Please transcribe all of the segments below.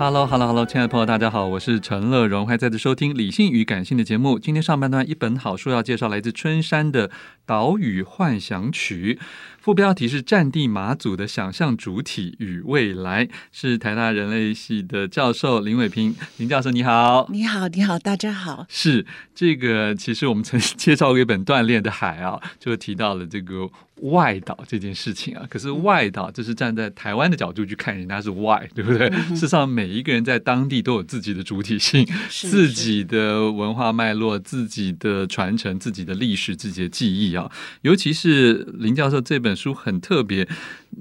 Hello，Hello，Hello，hello, hello, 亲爱的朋友，大家好，我是陈乐荣，欢迎再次收听《理性与感性》的节目。今天上半段一本好书要介绍，来自春山的《岛屿幻想曲》。副标题是“战地马祖的想象主体与未来”，是台大人类系的教授林伟平林教授，你好，你好，你好，大家好。是这个，其实我们曾经介绍过一本《锻炼的海》啊，就提到了这个外岛这件事情啊。可是外岛就是站在台湾的角度去看，人家是外，对不对？嗯、事实上，每一个人在当地都有自己的主体性，自己的文化脉络、自己的传承、自己的历史、自己的记忆啊。尤其是林教授这本。书很特别，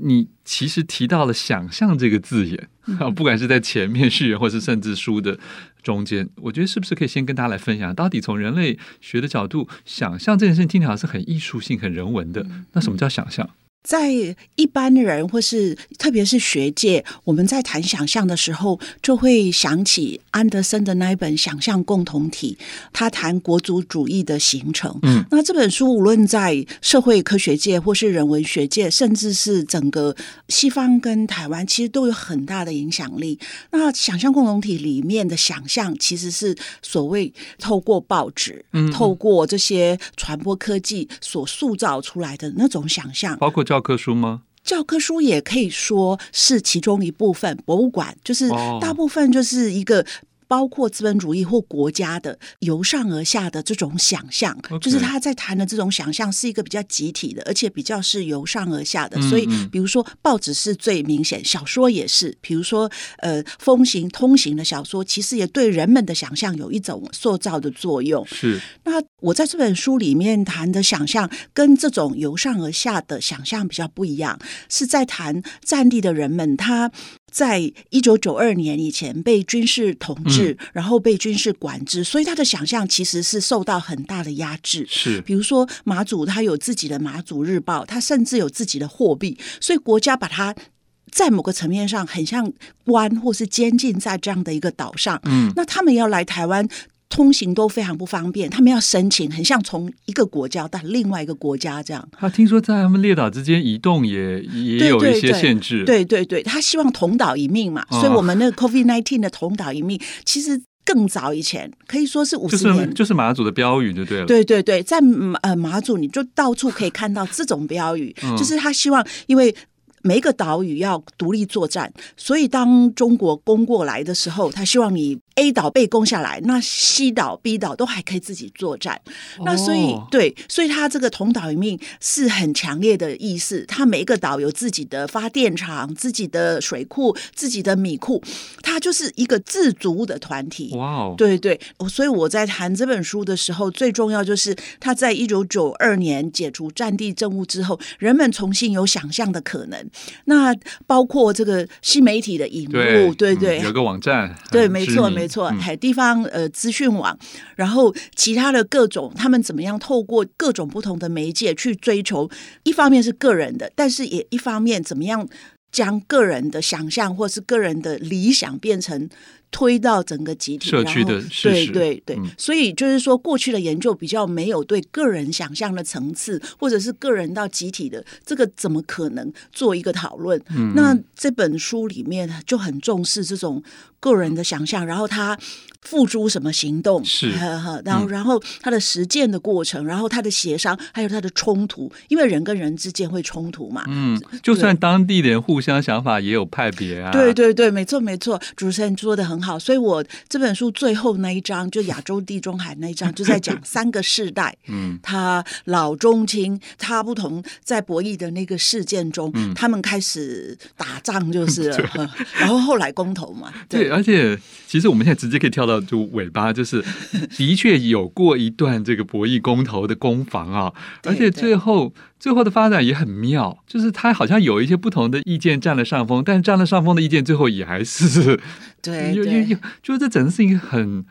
你其实提到了“想象”这个字眼啊，不管是在前面序言，或是甚至书的中间，我觉得是不是可以先跟大家来分享，到底从人类学的角度，想象这件事情听起来是很艺术性、很人文的。那什么叫想象？在一般人或是特别是学界，我们在谈想象的时候，就会想起安德森的那一本《想象共同体》，他谈国族主义的形成。嗯，那这本书无论在社会科学界或是人文学界，甚至是整个西方跟台湾，其实都有很大的影响力。那想象共同体里面的想象，其实是所谓透过报纸、嗯，透过这些传播科技所塑造出来的那种想象，包括。教科书吗？教科书也可以说是其中一部分。博物馆就是大部分就是一个。包括资本主义或国家的由上而下的这种想象.就是他在谈的这种想象是一个比较集体的，而且比较是由上而下的。嗯、所以，比如说报纸是最明显，小说也是。比如说，呃，风行通行的小说，其实也对人们的想象有一种塑造的作用。是。那我在这本书里面谈的想象，跟这种由上而下的想象比较不一样，是在谈战地的人们他。在一九九二年以前被军事统治，嗯，然后被军事管制，所以他的想象其实是受到很大的压制。是，比如说马祖，他有自己的《马祖日报》，他甚至有自己的货币，所以国家把他在某个层面上很像关或是监禁在这样的一个岛上。嗯，那他们要来台湾。通行都非常不方便，他们要申请，很像从一个国家到另外一个国家这样。他听说在他们列岛之间移动也也有一些限制。对对对，他希望同岛一命嘛，哦、所以我们那个 COVID nineteen 的同岛一命，其实更早以前可以说是五十年，就是马祖的标语就对了。对对对，在呃马祖你就到处可以看到这种标语，嗯、就是他希望因为。每一个岛屿要独立作战，所以当中国攻过来的时候，他希望你 A 岛被攻下来，那西岛、B 岛都还可以自己作战。哦、那所以对，所以他这个同岛一命是很强烈的意思。他每一个岛有自己的发电厂、自己的水库、自己的米库，他就是一个自足的团体。哇哦，对对，所以我在谈这本书的时候，最重要就是他在一九九二年解除战地政务之后，人们重新有想象的可能。那包括这个新媒体的引入，对对，有个网站，对，没错没错，还、嗯、地方呃资讯网，然后其他的各种，他们怎么样透过各种不同的媒介去追求，一方面是个人的，但是也一方面怎么样将个人的想象或是个人的理想变成推到整个集体社区的事实，对对对，嗯、所以就是说，过去的研究比较没有对个人想象的层次，或者是个人到集体的这个怎么可能做一个讨论？嗯、那这本书里面就很重视这种个人的想象，然后他。付诸什么行动？是，然后，然后他的实践的过程，然后他的协商，还有他的冲突，因为人跟人之间会冲突嘛。嗯，就算当地的人互相想法也有派别啊。对对对，没错没错，主持人说的很好。所以我这本书最后那一章，就亚洲地中海那一章，就在讲三个世代。嗯，他老中青，他不同在博弈的那个事件中，嗯、他们开始打仗，就是了，对然后后来公投嘛。对，对，而且其实我们现在直接可以跳到。就尾巴就是，的确有过一段这个博弈公投的攻防啊，而且最后最后的发展也很妙，就是他好像有一些不同的意见占了上风，但是占了上风的意见最后也还是对，就就就，就是这整个事情很，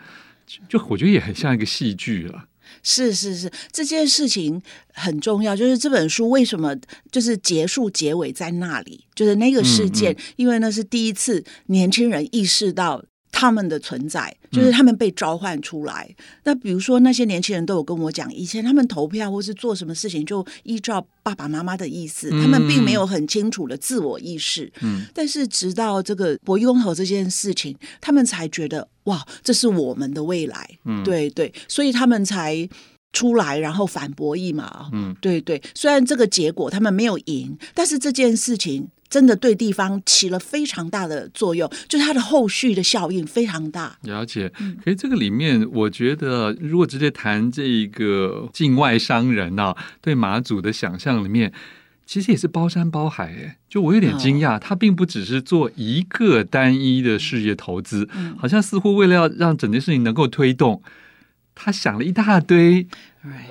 就我觉得也很像一个戏剧了。是是是，这件事情很重要，就是这本书为什么就是结束结尾在那里，就是那个事件，嗯嗯，因为那是第一次年轻人意识到。他们的存在就是他们被召唤出来。嗯、那比如说，那些年轻人都有跟我讲，以前他们投票或是做什么事情，就依照爸爸妈妈的意思，嗯、他们并没有很清楚的自我意识。嗯，但是直到这个博弈公投这件事情，他们才觉得哇，这是我们的未来。嗯，对对，所以他们才出来，然后反驳一嘛。嗯，对对，虽然这个结果他们没有赢，但是这件事情。真的对地方起了非常大的作用，就是它的后续的效应非常大。了解，可是这个里面，我觉得如果直接谈这个境外商人啊，对马祖的想象里面，其实也是包山包海。诶，就我有点惊讶，他并不只是做一个单一的事业投资，好像似乎为了要让整件事情能够推动，他想了一大堆。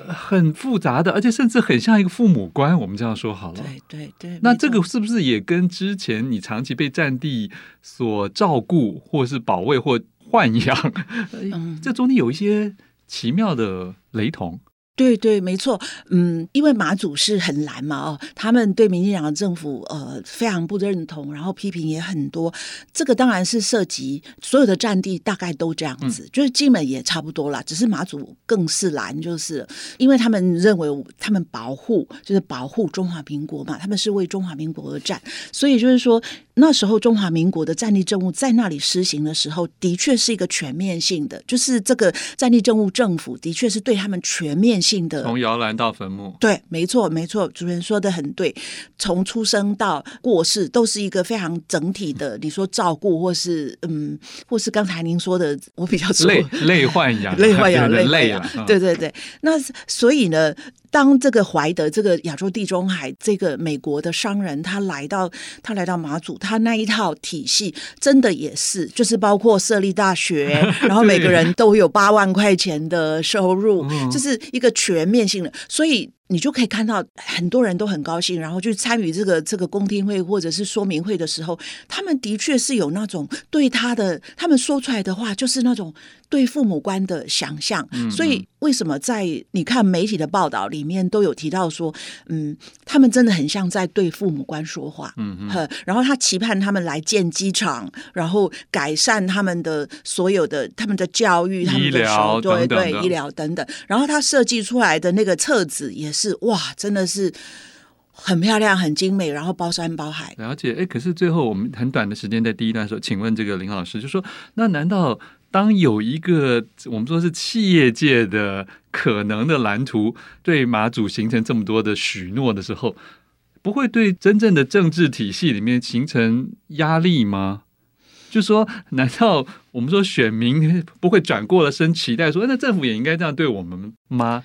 很复杂的，而且甚至很像一个父母官。我们这样说好了。对对对。那这个是不是也跟之前你长期被战地所照顾，或是保卫或豢养，嗯，这中间有一些奇妙的雷同？对对，没错，嗯，因为马祖是很蓝嘛，哦，他们对民进党的政府呃非常不认同，然后批评也很多。这个当然是涉及所有的战地，大概都这样子，嗯、就是金门也差不多啦，只是马祖更是蓝，就是因为他们认为他们保护就是保护中华民国嘛，他们是为中华民国而战，所以就是说。那时候中华民国的战地政务在那里施行的时候，的确是一个全面性的，就是这个战地政务政府的确是对他们全面性的，从摇篮到坟墓，对，没错，没错，主持人说的很对，从出生到过世都是一个非常整体的，你说照顾或是嗯，或是刚才您说的，我比较累累豢养，累豢养，累累了，对对对，那所以呢。当这个怀德，这个亚洲地中海，这个美国的商人，他来到他来到马祖，他那一套体系真的也是，就是包括设立大学，然后每个人都有八万块钱的收入，就是一个全面性的，所以。你就可以看到很多人都很高兴，然后去参与这个这个公听会或者是说明会的时候，他们的确是有那种对他的，他们说出来的话就是那种对父母官的想象。所以为什么在你看媒体的报道里面都有提到说，嗯，他们真的很像在对父母官说话。嗯哼。然后他期盼他们来建机场，然后改善他们的所有的他们的教育、他们的手对对医疗等等。然后他设计出来的那个册子也是。哇，真的是很漂亮、很精美，然后包山包海。了解，哎，可是最后我们很短的时间在第一段说，请问这个林老师就说，那难道当有一个我们说是企业界的可能的蓝图对马祖形成这么多的许诺的时候，不会对真正的政治体系里面形成压力吗？就说，难道我们说选民 不会转过了身期待说，那政府也应该这样对我们吗？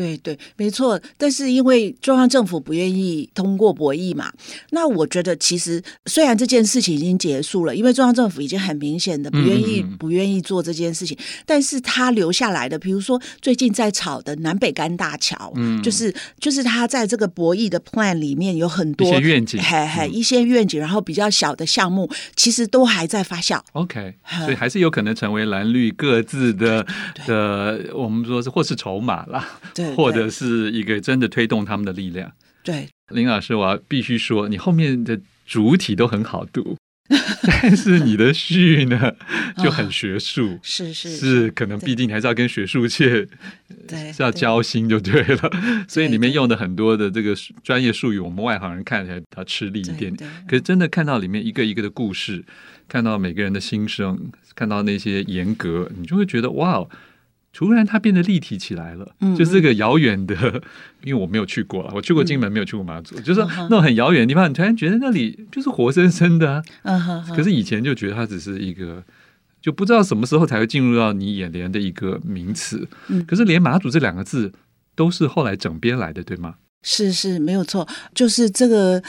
对对，没错。但是因为中央政府不愿意通过博弈嘛，那我觉得其实虽然这件事情已经结束了，因为中央政府已经很明显的不愿意、嗯、不愿意做这件事情，但是他留下来的，比如说最近在炒的南北干大桥，嗯，就是就是他在这个博弈的 plan 里面有很多一些愿景，嘿嘿，一些愿景，然后比较小的项目，其实都还在发酵。OK，所以还是有可能成为蓝绿各自的的，我们说是或是筹码啦。对。或者是一个真的推动他们的力量。对，林老师，我要必须说，你后面的主体都很好读。但是你的序呢 就很学术，是是是，可能毕竟还是要跟学术界对 是要交心就对了，所以里面用的很多的这个专业术语，我们外行人看起来比较吃力一点。可是真的看到里面一个一个的故事，看到每个人的心声，看到那些严格，你就会觉得哇。突然，它变得立体起来了。嗯，就是这个遥远的，因为我没有去过了，我去过金门，没有去过马祖，嗯、就是那种很遥远的地方，你突然觉得那里就是活生生的、啊。嗯哼。可是以前就觉得它只是一个，就不知道什么时候才会进入到你眼帘的一个名词。嗯。可是连马祖这两个字都是后来整编来的，对吗？是是，没有错，就是这个。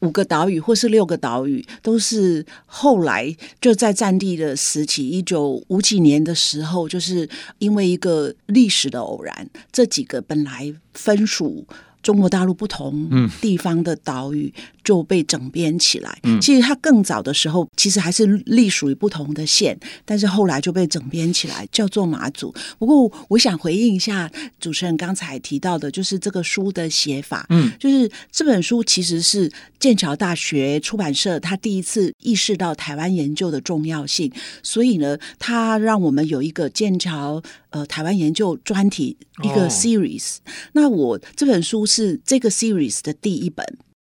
五个岛屿或是六个岛屿，都是后来就在战地的时期，一九五几年的时候，就是因为一个历史的偶然，这几个本来分属中国大陆不同地方的岛屿。嗯就被整编起来。嗯其实它更早的时候，其实还是隶属于不同的县，但是后来就被整编起来，叫做马祖。不过，我想回应一下主持人刚才提到的，就是这个书的写法。嗯，就是这本书其实是剑桥大学出版社他第一次意识到台湾研究的重要性，所以呢，他让我们有一个剑桥呃台湾研究专题一个 series。哦。那我这本书是这个 series 的第一本。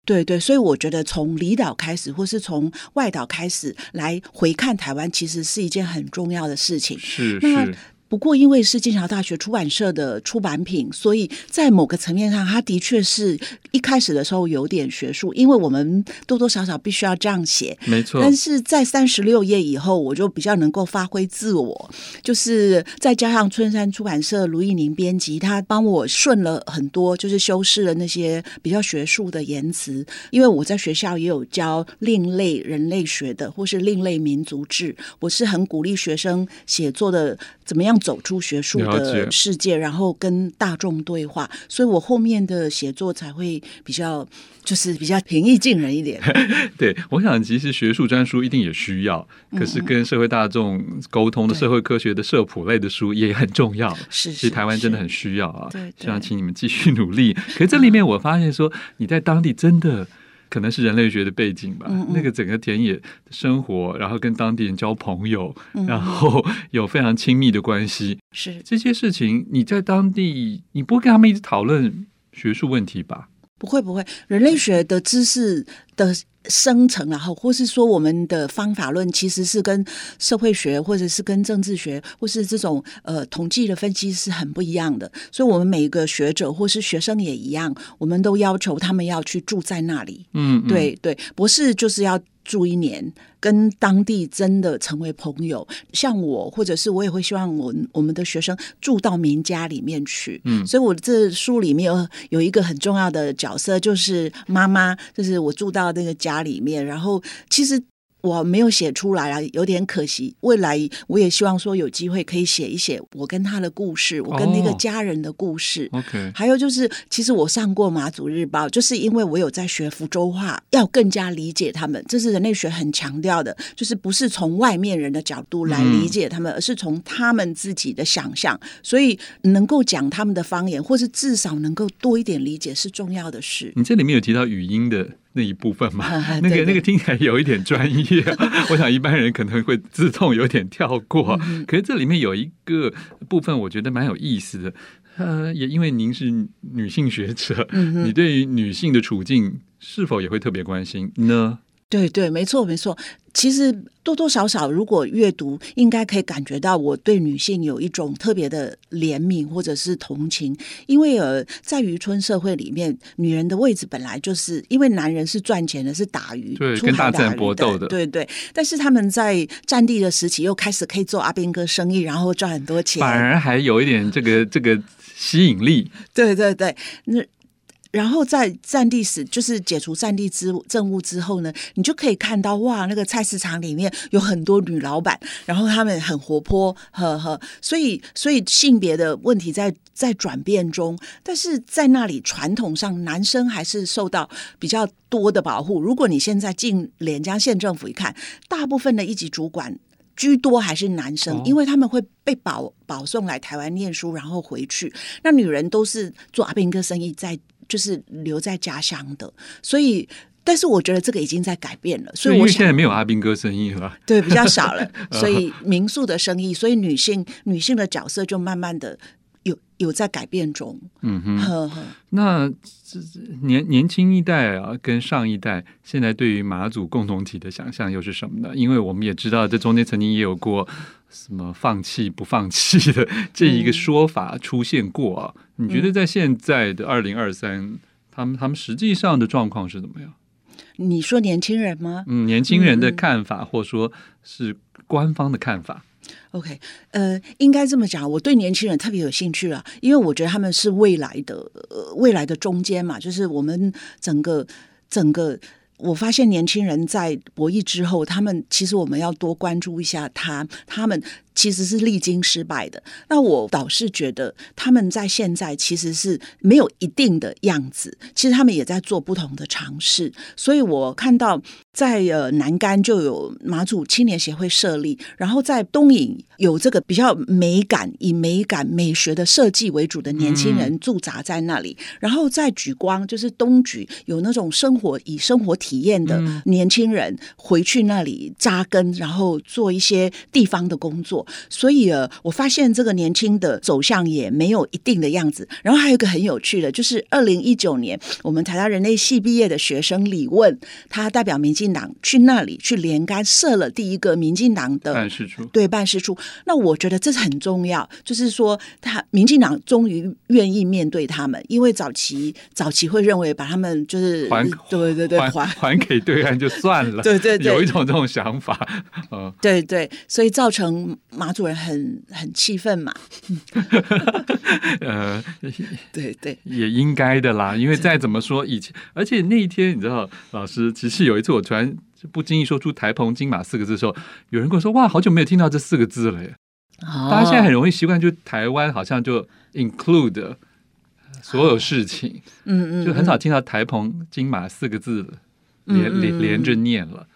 对对，所以我觉得从离岛开始，或是从外岛开始来回看台湾，其实是一件很重要的事情。是是。不过，因为是剑桥大学出版社的出版品，所以在某个层面上，它的确是一开始的时候有点学术，因为我们多多少少必须要这样写，没错。但是在三十六页以后，我就比较能够发挥自我，就是再加上春山出版社卢义宁编辑，他帮我顺了很多，就是修饰了那些比较学术的言辞。因为我在学校也有教另类人类学的，或是另类民族志，我是很鼓励学生写作的，怎么样？走出学术的世界，然后跟大众对话，所以我后面的写作才会比较，就是比较平易近人一点。对，我想其实学术专书一定也需要，可是跟社会大众沟通的社会科学的社普类的书也很重要。是，其实台湾真的很需要啊。对，希望请你们继续努力。可是这里面我发现说，你在当地真的。可能是人类学的背景吧，嗯嗯，那个整个田野生活，然后跟当地人交朋友，然后有非常亲密的关系。是这些事情，你在当地，你不会跟他们一直讨论学术问题吧？不会，不会。人类学的知识的。生成，然后或是说我们的方法论其实是跟社会学或者是跟政治学或是这种呃统计的分析是很不一样的，所以我们每一个学者或是学生也一样，我们都要求他们要去住在那里。嗯，嗯，对对，博士就是要。住一年，跟当地真的成为朋友。像我，或者是我也会希望我我们的学生住到民家里面去。嗯，所以我这书里面有有一个很重要的角色，就是妈妈，就是我住到那个家里面。然后其实。我没有写出来啊，有点可惜。未来我也希望说有机会可以写一写我跟他的故事，我跟那个家人的故事。Oh, OK，还有就是，其实我上过马祖日报，就是因为我有在学福州话，要更加理解他们。这是人类学很强调的，就是不是从外面人的角度来理解他们，嗯、而是从他们自己的想象。所以能够讲他们的方言，或是至少能够多一点理解，是重要的事。你这里面有提到语音的。那一部分嘛，那个那个听起来有一点专业，我想一般人可能会自动有点跳过。可是这里面有一个部分，我觉得蛮有意思的。呃，也因为您是女性学者，你对于女性的处境是否也会特别关心呢？对对，没错没错。其实多多少少，如果阅读，应该可以感觉到我对女性有一种特别的怜悯或者是同情。因为呃，在渔村社会里面，女人的位置本来就是因为男人是赚钱的，是打鱼，对，跟大自然搏斗的，对对。但是他们在战地的时期，又开始可以做阿兵哥生意，然后赚很多钱，反而还有一点这个这个吸引力。对对对，那。然后在战地时，就是解除战地之政务之后呢，你就可以看到哇，那个菜市场里面有很多女老板，然后她们很活泼，呵呵。所以，所以性别的问题在在转变中，但是在那里传统上，男生还是受到比较多的保护。如果你现在进连江县政府一看，大部分的一级主管居多还是男生，因为他们会被保保送来台湾念书，然后回去。那女人都是做阿兵哥生意在。就是留在家乡的，所以但是我觉得这个已经在改变了，所以因我为现在没有阿兵哥生意了，对，比较少了，所以民宿的生意，所以女性女性的角色就慢慢的有有在改变中。嗯哼，呵呵那年年轻一代啊，跟上一代现在对于马祖共同体的想象又是什么呢？因为我们也知道，这中间曾经也有过什么放弃不放弃的 这一个说法出现过啊。嗯、你觉得在现在的二零二三，他们他们实际上的状况是怎么样？你说年轻人吗？嗯，年轻人的看法，嗯、或者说是官方的看法。OK，呃，应该这么讲，我对年轻人特别有兴趣了，因为我觉得他们是未来的，呃，未来的中间嘛，就是我们整个整个。我发现年轻人在博弈之后，他们其实我们要多关注一下他，他们其实是历经失败的。那我倒是觉得他们在现在其实是没有一定的样子，其实他们也在做不同的尝试。所以我看到在呃南竿就有马祖青年协会设立，然后在东引有这个比较美感、以美感美学的设计为主的年轻人驻扎在那里，嗯、然后在举光就是东举有那种生活以生活体。体验的年轻人回去那里扎根，然后做一些地方的工作。所以呃，我发现这个年轻的走向也没有一定的样子。然后还有一个很有趣的，就是二零一九年我们台大人类系毕业的学生李问，他代表民进党去那里去连杆设了第一个民进党的办事处，对办事处。那我觉得这是很重要，就是说他民进党终于愿意面对他们，因为早期早期会认为把他们就是还对对对还。还给对岸就算了，对对对，有一种这种想法，嗯，对对，所以造成马主任很很气愤嘛，呃，对对，也应该的啦，因为再怎么说以前，而且那一天你知道，老师其实有一次我突然不经意说出台澎金马四个字的时候，有人跟我说哇，好久没有听到这四个字了耶，哦、大家现在很容易习惯就台湾好像就 include 所有事情，嗯嗯，就很少听到台澎金马四个字了。连连连着念了，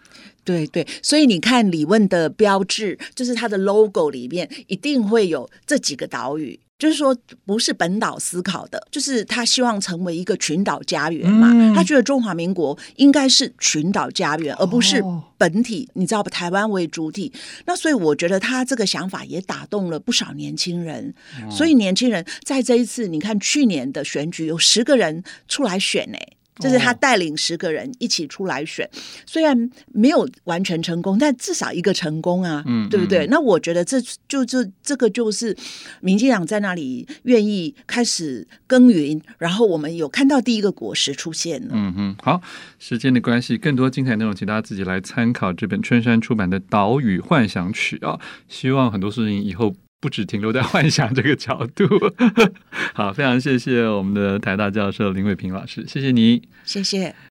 对对，所以你看李问的标志，就是他的 logo 里面一定会有这几个岛屿，就是说不是本岛思考的，就是他希望成为一个群岛家园嘛，嗯、他觉得中华民国应该是群岛家园，而不是本体，哦、你知道不？台湾为主体，那所以我觉得他这个想法也打动了不少年轻人，哦、所以年轻人在这一次，你看去年的选举有十个人出来选呢。就是他带领十个人一起出来选，虽然没有完全成功，但至少一个成功啊，嗯，对不对？那我觉得这就这这个就是民进党在那里愿意开始耕耘，然后我们有看到第一个果实出现了。嗯哼，好，时间的关系，更多精彩内容，请大家自己来参考这本春山出版的《岛屿幻想曲》啊。希望很多事情以后。不止停留在幻想这个角度，好，非常谢谢我们的台大教授林伟平老师，谢谢你，谢谢。